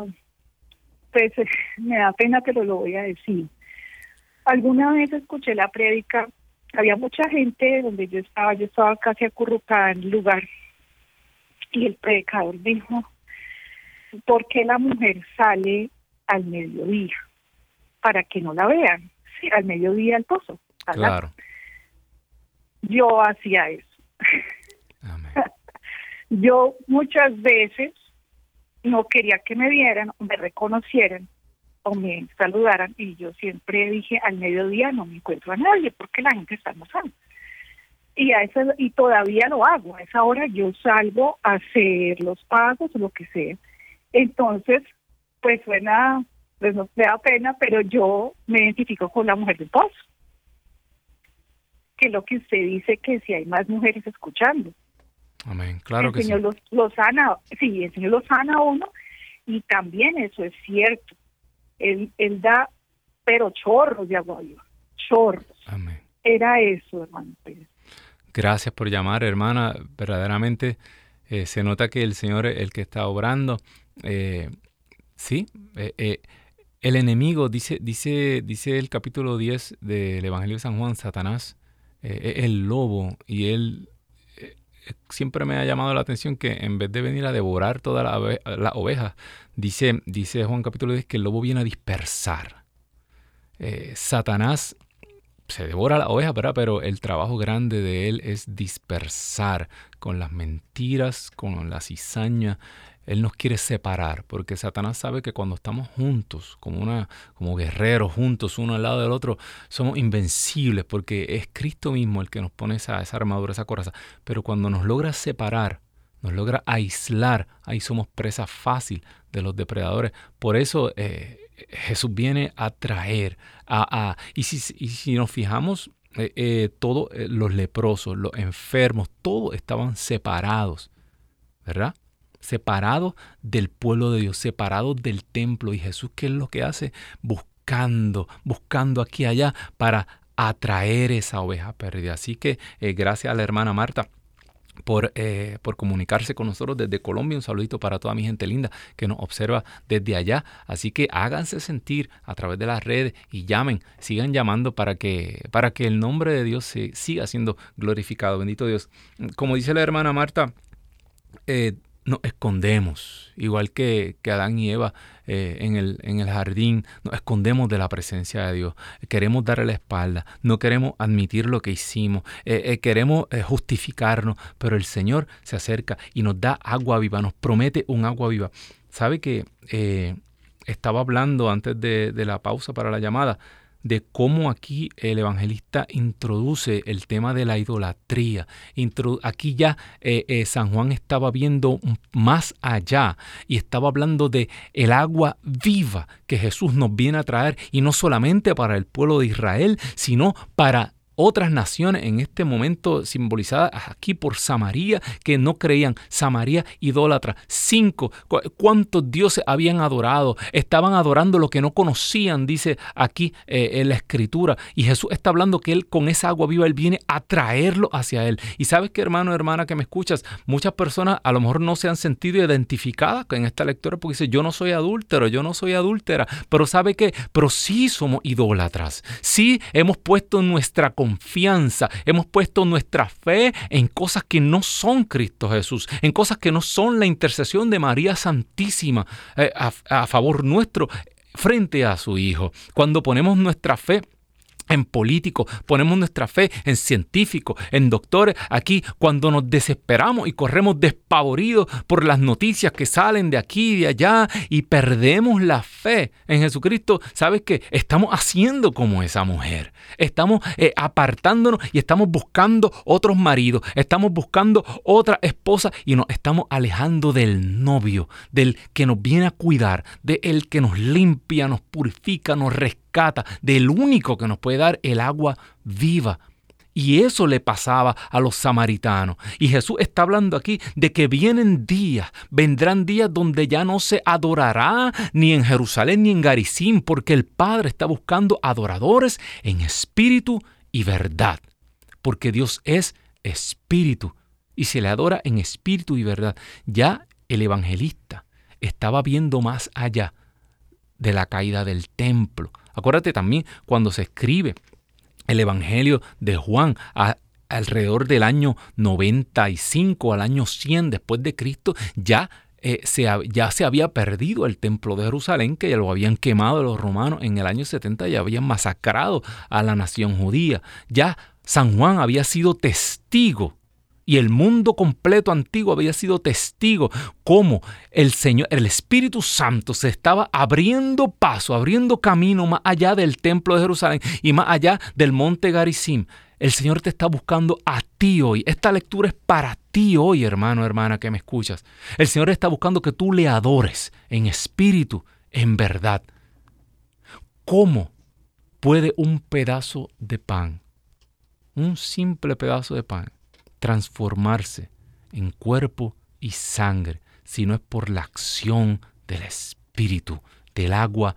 pues me da pena, pero lo voy a decir. Alguna vez escuché la prédica había mucha gente donde yo estaba, yo estaba casi acurrucada en el lugar y el predicador dijo, ¿por qué la mujer sale al mediodía? Para que no la vean, sí, al mediodía al pozo. Claro. Yo hacía eso. yo muchas veces no quería que me vieran me reconocieran o me saludaran y yo siempre dije al mediodía no me encuentro a nadie porque la gente está almorzando. Y a esa, y todavía lo hago, a esa hora yo salgo a hacer los pagos o lo que sea. Entonces, pues suena, pues no me da pena, pero yo me identifico con la mujer del pozo. Que lo que usted dice que si hay más mujeres escuchando. Amén, claro el que Señor sí. Los, sana, sí, el Señor los sana a uno y también eso es cierto él, él da, pero chorros de agua viva, chorros. Amén. Era eso, hermano Gracias por llamar, hermana. Verdaderamente eh, se nota que el Señor es el que está obrando. Eh, sí, eh, el enemigo, dice, dice, dice el capítulo 10 del Evangelio de San Juan, Satanás, es el lobo y él siempre me ha llamado la atención que en vez de venir a devorar todas las ovejas, dice, dice Juan capítulo 10 que el lobo viene a dispersar. Eh, Satanás se devora la oveja, pero el trabajo grande de él es dispersar con las mentiras, con la cizaña, él nos quiere separar, porque Satanás sabe que cuando estamos juntos, como, una, como guerreros juntos, uno al lado del otro, somos invencibles, porque es Cristo mismo el que nos pone esa, esa armadura, esa coraza. Pero cuando nos logra separar, nos logra aislar, ahí somos presa fácil de los depredadores. Por eso eh, Jesús viene a traer, a, y, si, y si nos fijamos todos los leprosos, los enfermos, todos estaban separados, ¿verdad? Separados del pueblo de Dios, separados del templo. Y Jesús, ¿qué es lo que hace? Buscando, buscando aquí y allá para atraer esa oveja perdida. Así que gracias a la hermana Marta por, eh, por, comunicarse con nosotros desde Colombia. Un saludito para toda mi gente linda que nos observa desde allá. Así que háganse sentir a través de las redes y llamen, sigan llamando para que, para que el nombre de Dios se siga siendo glorificado. Bendito Dios. Como dice la hermana Marta, eh, nos escondemos, igual que, que Adán y Eva eh, en, el, en, el, jardín, nos escondemos de la presencia de Dios, queremos darle la espalda, no queremos admitir lo que hicimos, eh, eh, queremos justificarnos, pero el Señor se acerca y nos da agua viva, nos promete un agua viva. ¿Sabe que estaba hablando antes de, de la pausa para la llamada? De cómo aquí el evangelista introduce el tema de la idolatría. aquí ya eh, eh, San Juan estaba viendo más allá y estaba hablando de el agua viva que Jesús nos viene a traer y no solamente para el pueblo de Israel, sino para otras naciones en este momento simbolizadas aquí por Samaria que no creían. Samaria idólatra. Cinco. ¿Cuántos dioses habían adorado? Estaban adorando lo que no conocían, dice aquí eh, en la escritura. Y Jesús está hablando que Él con esa agua viva, Él viene a traerlo hacia Él. Y sabes que hermano, hermana que me escuchas, muchas personas a lo mejor no se han sentido identificadas en esta lectura porque dice, yo no soy adúltero, yo no soy adúltera. Pero sabe que, pero sí somos idólatras. Sí hemos puesto nuestra confianza, hemos puesto nuestra fe en cosas que no son Cristo Jesús, en cosas que no son la intercesión de María Santísima eh, a favor nuestro frente a su Hijo. Cuando ponemos nuestra fe en políticos, ponemos nuestra fe en científicos, en doctores. Aquí, cuando nos desesperamos y corremos despavoridos por las noticias que salen de aquí y de allá y perdemos la fe en Jesucristo, ¿sabes qué? Estamos haciendo como esa mujer. Estamos eh, apartándonos y estamos buscando otros maridos, estamos buscando otra esposa y nos estamos alejando del novio, del que nos viene a cuidar, del que nos limpia, nos purifica, nos rescata del único que nos puede dar el agua viva. Y eso le pasaba a los samaritanos. Y Jesús está hablando aquí de que vienen días, vendrán días donde ya no se adorará ni en Jerusalén ni en Garizim, porque el Padre está buscando adoradores en espíritu y verdad. Porque Dios es espíritu y se le adora en espíritu y verdad. Ya el evangelista estaba viendo más allá de la caída del templo, Acuérdate también cuando se escribe el Evangelio de Juan alrededor del año 95 al año 100 después de Cristo, ya eh, se, ya se había perdido el templo de Jerusalén, que ya lo habían quemado los romanos en el año 70 y habían masacrado a la nación judía. Ya San Juan había sido testigo y el mundo completo antiguo había sido testigo cómo el Señor, el Espíritu Santo se estaba abriendo paso, abriendo camino más allá del templo de Jerusalén y más allá del monte Garizim. El Señor te está buscando a ti hoy. Esta lectura es para ti hoy, hermano, hermana, que me escuchas. El Señor está buscando que tú le adores en espíritu, en verdad. ¿Cómo puede un pedazo de pan, un simple pedazo de pan, transformarse en cuerpo y sangre, sino es por la acción del Espíritu, del agua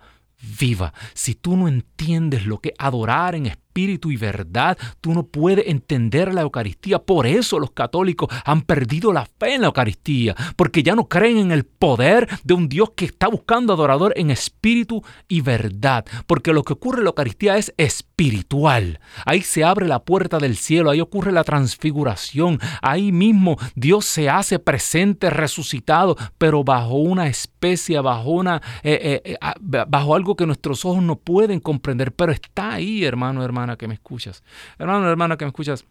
viva. Si tú no entiendes lo que adorar en espíritu, espíritu y verdad, tú no puedes entender la Eucaristía. Por eso los católicos han perdido la fe en la Eucaristía, porque ya no creen en el poder de un Dios que está buscando adorador en espíritu y verdad, porque lo que ocurre en la Eucaristía es espiritual. Ahí se abre la puerta del cielo, ahí ocurre la transfiguración, ahí mismo Dios se hace presente, resucitado, pero bajo una especie, bajo una, eh, eh, eh, bajo algo que nuestros ojos no pueden comprender, pero está ahí, hermano, hermano que me escuchas. Hermano, hermana que me escuchas.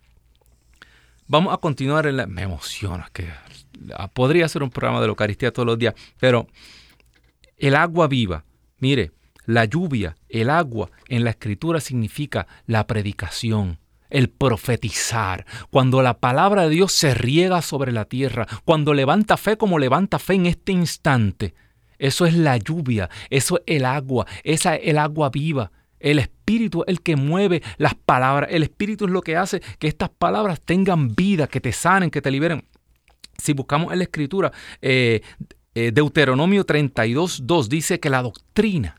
Vamos a continuar en la... Me emociona, que podría ser un programa de la Eucaristía todos los días, pero el agua viva, mire, la lluvia, el agua en la escritura significa la predicación, el profetizar, cuando la palabra de Dios se riega sobre la tierra, cuando levanta fe como levanta fe en este instante. Eso es la lluvia, eso es el agua, esa es el agua viva El Espíritu es el que mueve las palabras. El Espíritu es lo que hace que estas palabras tengan vida, que te sanen, que te liberen. Si buscamos en la Escritura, eh, eh, Deuteronomio 32, 2 dice que la doctrina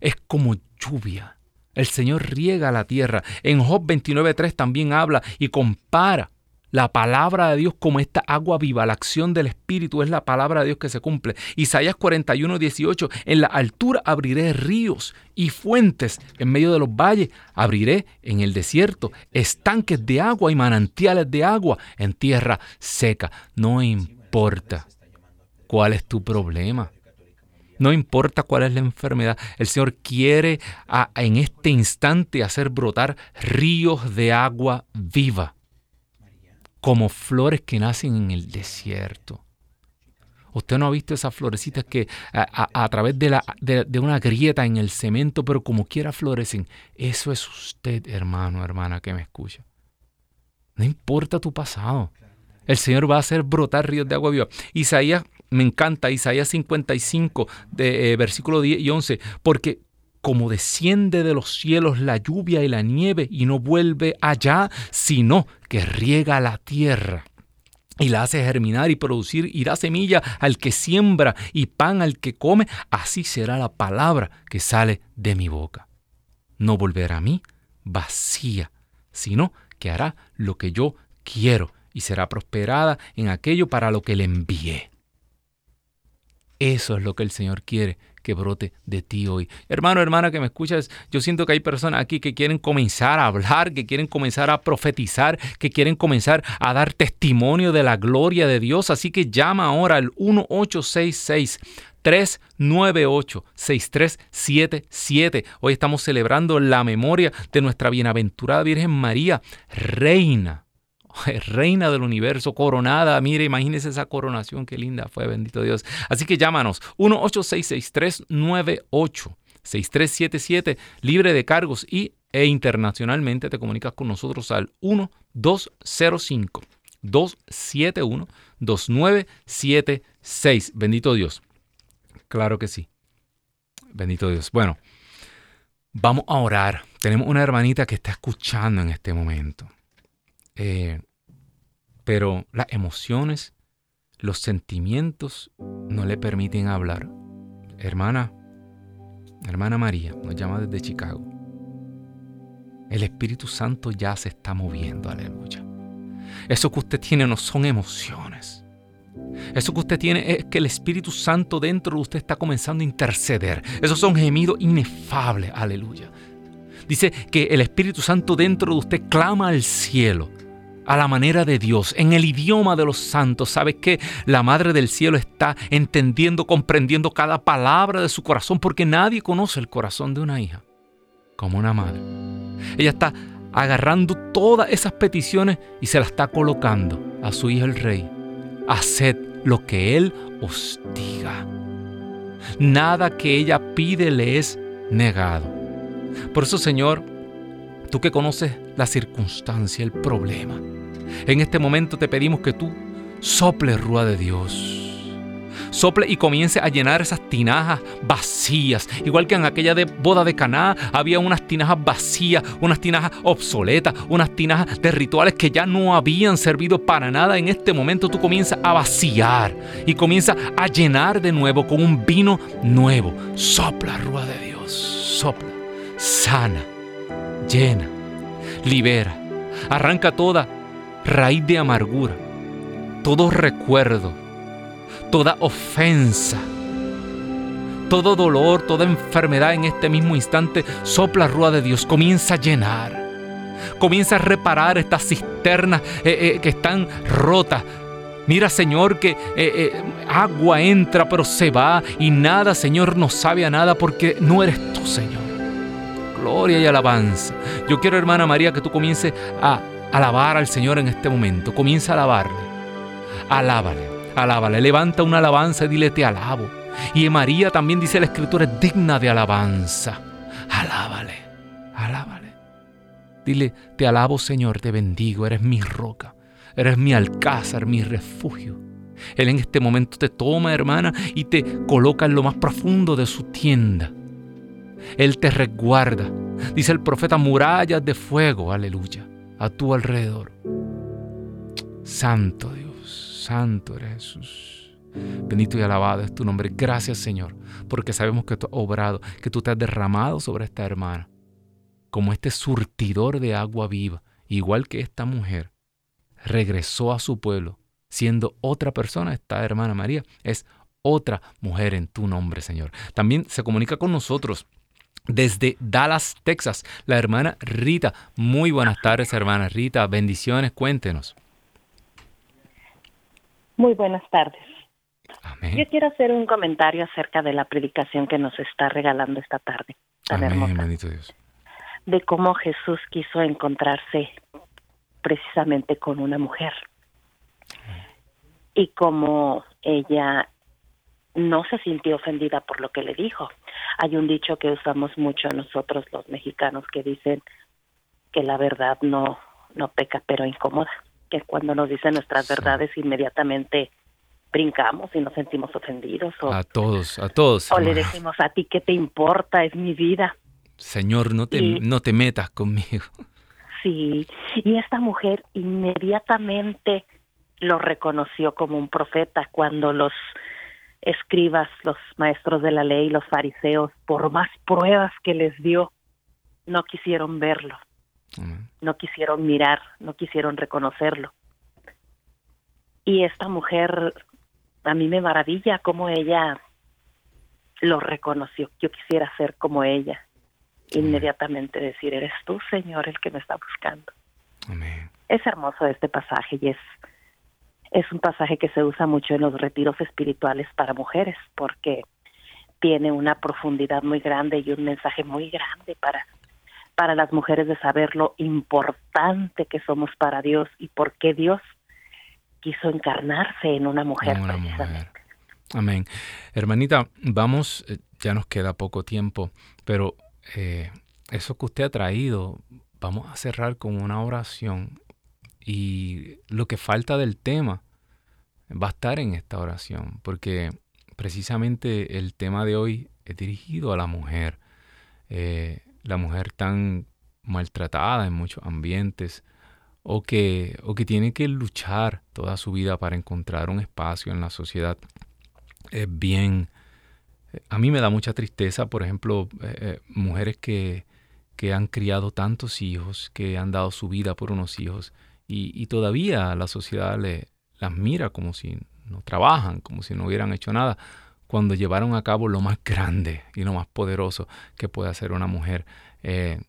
es como lluvia. El Señor riega la tierra. En Job 29.3 también habla y compara la palabra de Dios como esta agua viva, la acción del Espíritu es la palabra de Dios que se cumple. Isaías 41, 18, en la altura abriré ríos y fuentes en medio de los valles, abriré en el desierto estanques de agua y manantiales de agua en tierra seca. No importa cuál es tu problema. No importa cuál es la enfermedad, el Señor quiere en este instante hacer brotar ríos de agua viva como flores que nacen en el desierto. Usted no ha visto esas florecitas que a, través de, la, de, una grieta en el cemento, pero como quiera florecen. Eso es usted, hermano, hermana, que me escucha. No importa tu pasado. El Señor va a hacer brotar ríos de agua viva. Isaías, me encanta, Isaías 55, de, eh, versículo 10 y 11, porque como desciende de los cielos la lluvia y la nieve y no vuelve allá, sino que riega la tierra y la hace germinar y producir y da semilla al que siembra y pan al que come, así será la palabra que sale de mi boca. No volverá a mí vacía, sino que hará lo que yo quiero y será prosperada en aquello para lo que le envié. Eso es lo que el Señor quiere que brote de ti hoy. Hermano, hermana que me escuchas, yo siento que hay personas aquí que quieren comenzar a hablar, que quieren comenzar a profetizar, que quieren comenzar a dar testimonio de la gloria de Dios. Así que llama ahora al 1866. 398-6377. Hoy estamos celebrando la memoria de nuestra bienaventurada Virgen María, Reina reina del universo, coronada. Mire, imagínese esa coronación, qué linda fue, bendito Dios. Así que llámanos, 1-866-398-6377, libre de cargos y e internacionalmente te comunicas con nosotros al 1205 271 2976. Bendito Dios. Claro que sí. Bendito Dios. Bueno, vamos a orar. Tenemos una hermanita que está escuchando en este momento. Eh, pero las emociones, los sentimientos no le permiten hablar. Hermana, hermana María, nos llama desde Chicago. El Espíritu Santo ya se está moviendo, aleluya. Eso que usted tiene no son emociones. Eso que usted tiene es que el Espíritu Santo dentro de usted está comenzando a interceder. Esos son gemidos inefables, aleluya. Dice que el Espíritu Santo dentro de usted clama al cielo a la manera de Dios, en el idioma de los santos. ¿Sabes que La Madre del Cielo está entendiendo, comprendiendo cada palabra de su corazón, porque nadie conoce el corazón de una hija como una madre. Ella está agarrando todas esas peticiones y se las está colocando a su hijo el rey. Haced lo que Él os diga. Nada que ella pide le es negado. Por eso, Señor, tú que conoces la circunstancia, el problema, en este momento te pedimos que tú sople rúa de Dios. Sople y comience a llenar esas tinajas vacías. Igual que en aquella de boda de Caná había unas tinajas vacías, unas tinajas obsoletas, unas tinajas de rituales que ya no habían servido para nada. En este momento tú comienzas a vaciar y comienzas a llenar de nuevo con un vino nuevo. Sopla rúa de Dios. Sopla. Sana. Llena. Libera. Arranca toda raíz de amargura, todo recuerdo, toda ofensa, todo dolor, toda enfermedad en este mismo instante, sopla rúa de Dios, comienza a llenar, comienza a reparar estas cisternas eh, eh, que están rotas. Mira, Señor, que eh, agua entra, pero se va y nada, Señor, no sabe a nada porque no eres tú, Señor. Gloria y alabanza. Yo quiero, hermana María, que tú comiences a alabar al Señor en este momento. Comienza a alabarle. Alábale, alábale. Levanta una alabanza y dile te alabo. Y María también dice la escritura es digna de alabanza. Alábale, alábale. Dile, te alabo Señor, te bendigo, eres mi roca, eres mi alcázar, mi refugio. Él en este momento te toma, hermana, y te coloca en lo más profundo de su tienda Él te resguarda. Dice el profeta, murallas de fuego, aleluya, a tu alrededor. Santo Dios, santo eres Jesús. Bendito y alabado es tu nombre. Gracias Señor, porque sabemos que tú has obrado, que tú te has derramado sobre esta hermana, como este surtidor de agua viva, igual que esta mujer regresó a su pueblo, siendo otra persona, esta hermana María es otra mujer en tu nombre, Señor. También se comunica con nosotros desde Dallas, Texas, la hermana Rita. Muy buenas tardes, hermana Rita. Bendiciones, cuéntenos. Muy buenas tardes. Yo quiero hacer un comentario acerca de la predicación que nos está regalando esta tarde. Tan hermosa, Dios. De cómo Jesús quiso encontrarse precisamente con una mujer. Y cómo ella no se sintió ofendida por lo que le dijo. Hay un dicho que usamos mucho nosotros los mexicanos que dicen que la verdad no no peca pero incomoda, que cuando nos dicen nuestras verdades inmediatamente brincamos y nos sentimos ofendidos. O, a todos, a todos. O le decimos a ti qué te importa, es mi vida. Señor, no te, no te metas conmigo. Sí, y esta mujer inmediatamente lo reconoció como un profeta cuando los escribas, los maestros de la ley, los fariseos, por más pruebas que les dio, no quisieron verlo, no quisieron mirar, no quisieron reconocerlo. Y esta mujer a mí me maravilla cómo ella lo reconoció. Yo quisiera ser como ella. Inmediatamente decir, eres tú, Señor, el que me está buscando. Es hermoso este pasaje y es, es un pasaje que se usa mucho en los retiros espirituales para mujeres porque tiene una profundidad muy grande y un mensaje muy grande para, para las mujeres de saber lo importante que somos para Dios y por qué Dios quiso encarnarse en una mujer. Amén. Hermanita, vamos, eh, ya nos queda poco tiempo, pero eh, eso que usted ha traído, vamos a cerrar con una oración y lo que falta del tema va a estar en esta oración, porque precisamente el tema de hoy es dirigido a la mujer, eh, la mujer tan maltratada en muchos ambientes, o que, o que tiene que luchar toda su vida para encontrar un espacio en la sociedad, es bien... A mí me da mucha tristeza, por ejemplo, eh, eh, mujeres que, que, han criado tantos hijos, que han dado su vida por unos hijos, y, todavía la sociedad le, las mira como si no trabajan, como si no hubieran hecho nada, cuando llevaron a cabo lo más grande y lo más poderoso que puede hacer una mujer. Eh,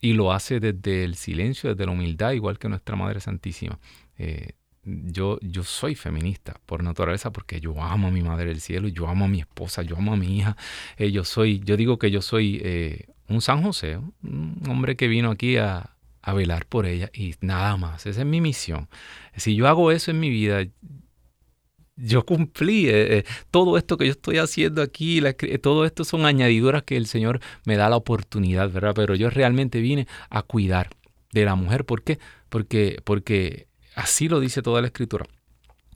y lo hace desde el silencio, desde la humildad, igual que nuestra Madre Santísima. Eh, yo, yo soy feminista por naturaleza porque yo amo a mi Madre del Cielo, yo amo a mi esposa, yo amo a mi hija. Eh, yo, soy, yo digo que yo soy un San José, un hombre que vino aquí a, a velar por ella y nada más. Esa es mi misión. Si yo hago eso en mi vida, yo cumplí eh, eh, todo esto que yo estoy haciendo aquí, todo esto son añadiduras que el Señor me da la oportunidad, ¿verdad? Pero yo realmente vine a cuidar de la mujer. ¿Por qué? Porque, porque así lo dice toda la Escritura.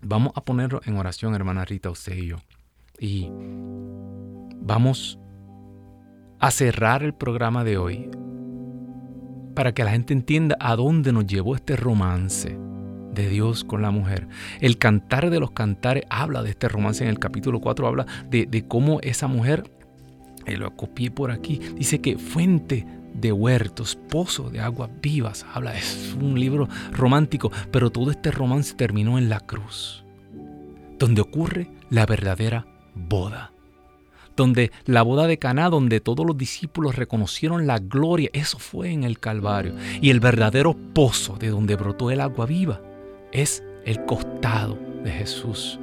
Vamos a ponerlo en oración, hermana Rita, usted y yo. Y vamos a cerrar el programa de hoy para que la gente entienda a dónde nos llevó este romance de Dios con la mujer. El cantar de los cantares habla de este romance. En el capítulo 4, habla de, cómo esa mujer, y lo copié por aquí, dice que fuente de huertos, pozo de aguas vivas, habla, es un libro romántico, pero todo este romance terminó en la cruz, donde ocurre la verdadera boda donde la boda de Caná, donde todos los discípulos reconocieron la gloria, eso fue en el Calvario, y el verdadero pozo de donde brotó el agua viva es el costado de Jesús.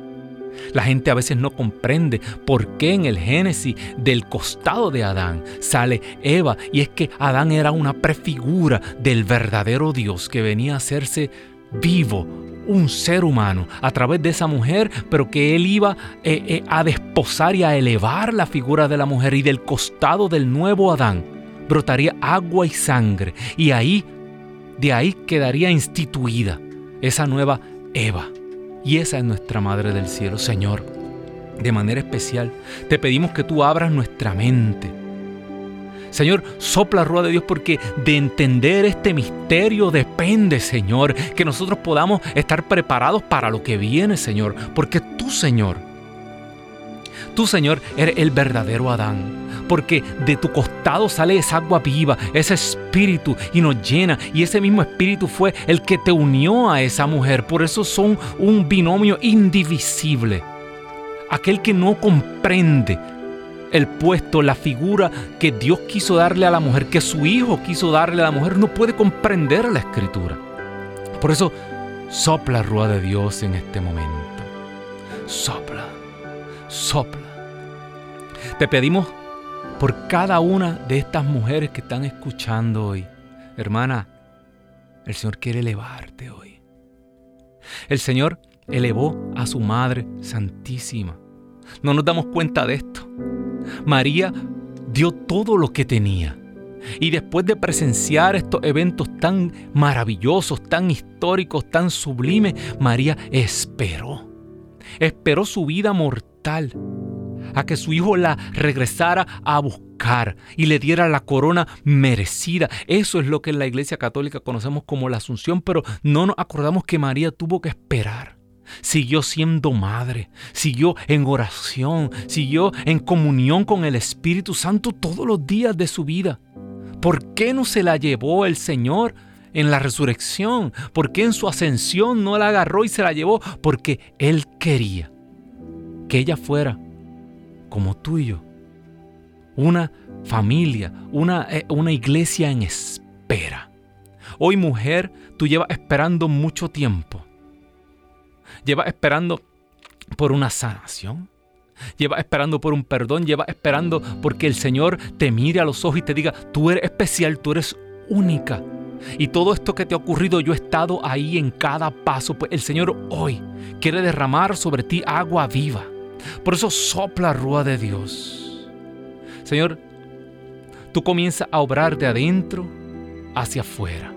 La gente a veces no comprende por qué en el Génesis del costado de Adán sale Eva y es que Adán era una prefigura del verdadero Dios que venía a hacerse vivo, un ser humano a través de esa mujer, pero que él iba eh, eh, a desposar y a elevar la figura de la mujer y del costado del nuevo Adán brotaría agua y sangre y ahí, de ahí quedaría instituida esa nueva Eva. Y esa es nuestra Madre del Cielo, Señor. De manera especial, te pedimos que tú abras nuestra mente Señor, sopla rueda de Dios porque de entender este misterio depende, Señor, que nosotros podamos estar preparados para lo que viene, Señor, porque tú, Señor, tú, Señor, eres el verdadero Adán porque de tu costado sale esa agua viva, ese espíritu y nos llena. Y ese mismo espíritu fue el que te unió a esa mujer. Por eso son un binomio indivisible. Aquel que no comprende el puesto, la figura que Dios quiso darle a la mujer, que su hijo quiso darle a la mujer, no puede comprender la escritura. Por eso, sopla rueda de Dios en este momento. Sopla, sopla. Te pedimos por cada una de estas mujeres que están escuchando hoy. Hermana, el Señor quiere elevarte hoy. El Señor elevó a su Madre Santísima. No nos damos cuenta de esto. María dio todo lo que tenía. Y después de presenciar estos eventos tan maravillosos, tan históricos, tan sublimes, María esperó. Esperó su vida mortal a que su hijo la regresara a buscar y le diera la corona merecida. Eso es lo que en la Iglesia Católica conocemos como la Asunción, pero no nos acordamos que María tuvo que esperar. Siguió siendo madre, siguió en oración, siguió en comunión con el Espíritu Santo todos los días de su vida. ¿Por qué no se la llevó el Señor en la resurrección? ¿Por qué en su ascensión no la agarró y se la llevó? Porque Él quería que ella fuera como tú y yo. Una familia, una, eh, una iglesia en espera. Hoy mujer, tú llevas esperando mucho tiempo. Llevas esperando por una sanación. Llevas esperando por un perdón. Llevas esperando porque el Señor te mire a los ojos y te diga, tú eres especial, tú eres única. Y todo esto que te ha ocurrido, yo he estado ahí en cada paso. Pues el Señor hoy quiere derramar sobre ti agua viva por eso sopla rúa de Dios. Señor, tú comienzas a obrar de adentro hacia afuera.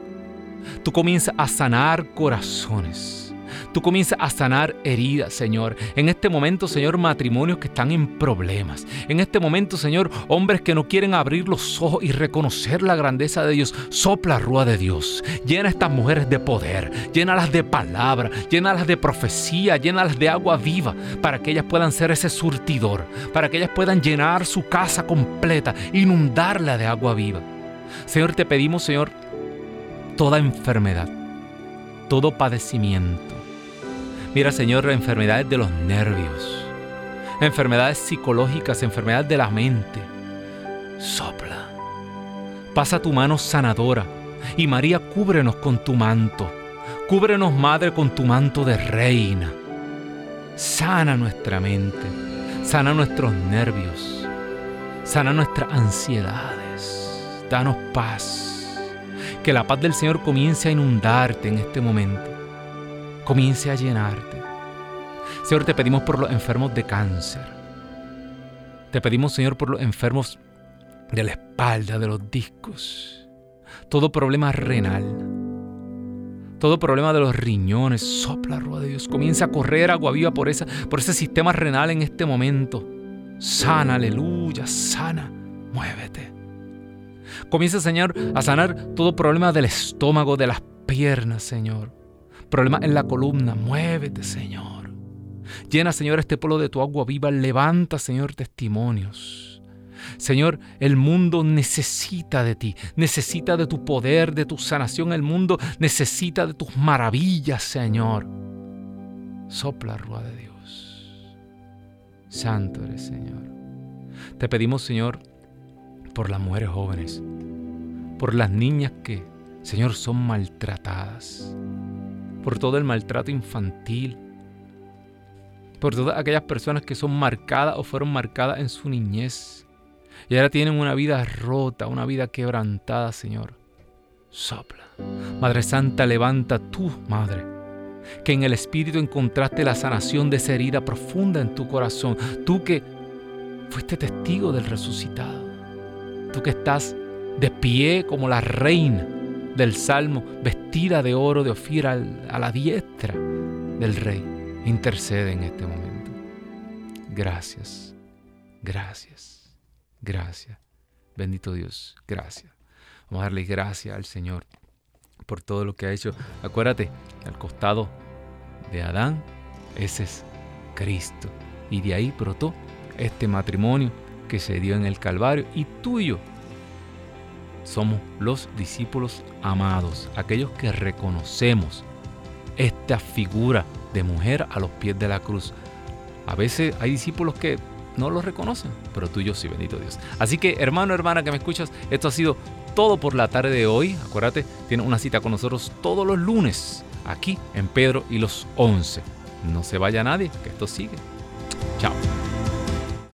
Tú comienzas a sanar corazones. Tú comienzas a sanar heridas, Señor. En este momento, Señor, matrimonios que están en problemas. En este momento, Señor, hombres que no quieren abrir los ojos y reconocer la grandeza de Dios. Sopla rúa de Dios. Llena a estas mujeres de poder. Llénalas de palabra. Llénalas de profecía. Llénalas de agua viva para que ellas puedan ser ese surtidor. Para que ellas puedan llenar su casa completa. Inundarla de agua viva. Señor, te pedimos, Señor, toda enfermedad, todo padecimiento Mira, Señor, enfermedades de los nervios, enfermedades psicológicas, enfermedades de la mente. Sopla. Pasa tu mano sanadora. Y María, cúbrenos con tu manto. Cúbrenos, Madre, con tu manto de reina. Sana nuestra mente. Sana nuestros nervios. Sana nuestras ansiedades. Danos paz. Que la paz del Señor comience a inundarte en este momento comience a llenarte. Señor, te pedimos por los enfermos de cáncer. Te pedimos, Señor, por los enfermos de la espalda, de los discos. Todo problema renal. Todo problema de los riñones. Sopla, rueda de Dios. Comienza a correr agua viva por, esa, por ese sistema renal en este momento. Sana, aleluya, sana. Muévete. Comienza, Señor, a sanar todo problema del estómago, de las piernas, Señor problemas en la columna. Muévete, Señor. Llena, Señor, este pueblo de tu agua viva. Levanta, Señor, testimonios. Señor, el mundo necesita de ti, necesita de tu poder, de tu sanación. El mundo necesita de tus maravillas, Señor. Sopla, Rúa de Dios. Santo eres, Señor. Te pedimos, Señor, por las mujeres jóvenes, por las niñas que, Señor, son maltratadas por todo el maltrato infantil, por todas aquellas personas que son marcadas o fueron marcadas en su niñez y ahora tienen una vida rota, una vida quebrantada, Señor. Sopla. Madre Santa, levanta tú, Madre, que en el Espíritu encontraste la sanación de esa herida profunda en tu corazón. Tú que fuiste testigo del resucitado. Tú que estás de pie como la reina del Salmo, vestida de oro de Ofir a la diestra del Rey. Intercede en este momento. Gracias, gracias, gracias. Bendito Dios, gracias. Vamos a darle gracias al Señor por todo lo que ha hecho. Acuérdate, al costado de Adán, ese es Cristo. Y de ahí brotó este matrimonio que se dio en el Calvario y tuyo. Somos los discípulos amados, aquellos que reconocemos esta figura de mujer a los pies de la cruz. A veces hay discípulos que no lo reconocen, pero tú y yo sí, bendito Dios. Así que hermano, hermana que me escuchas, esto ha sido todo por la tarde de hoy. Acuérdate, tienes una cita con nosotros todos los lunes, aquí en Pedro y los 11. No se vaya nadie, que esto sigue. Chao.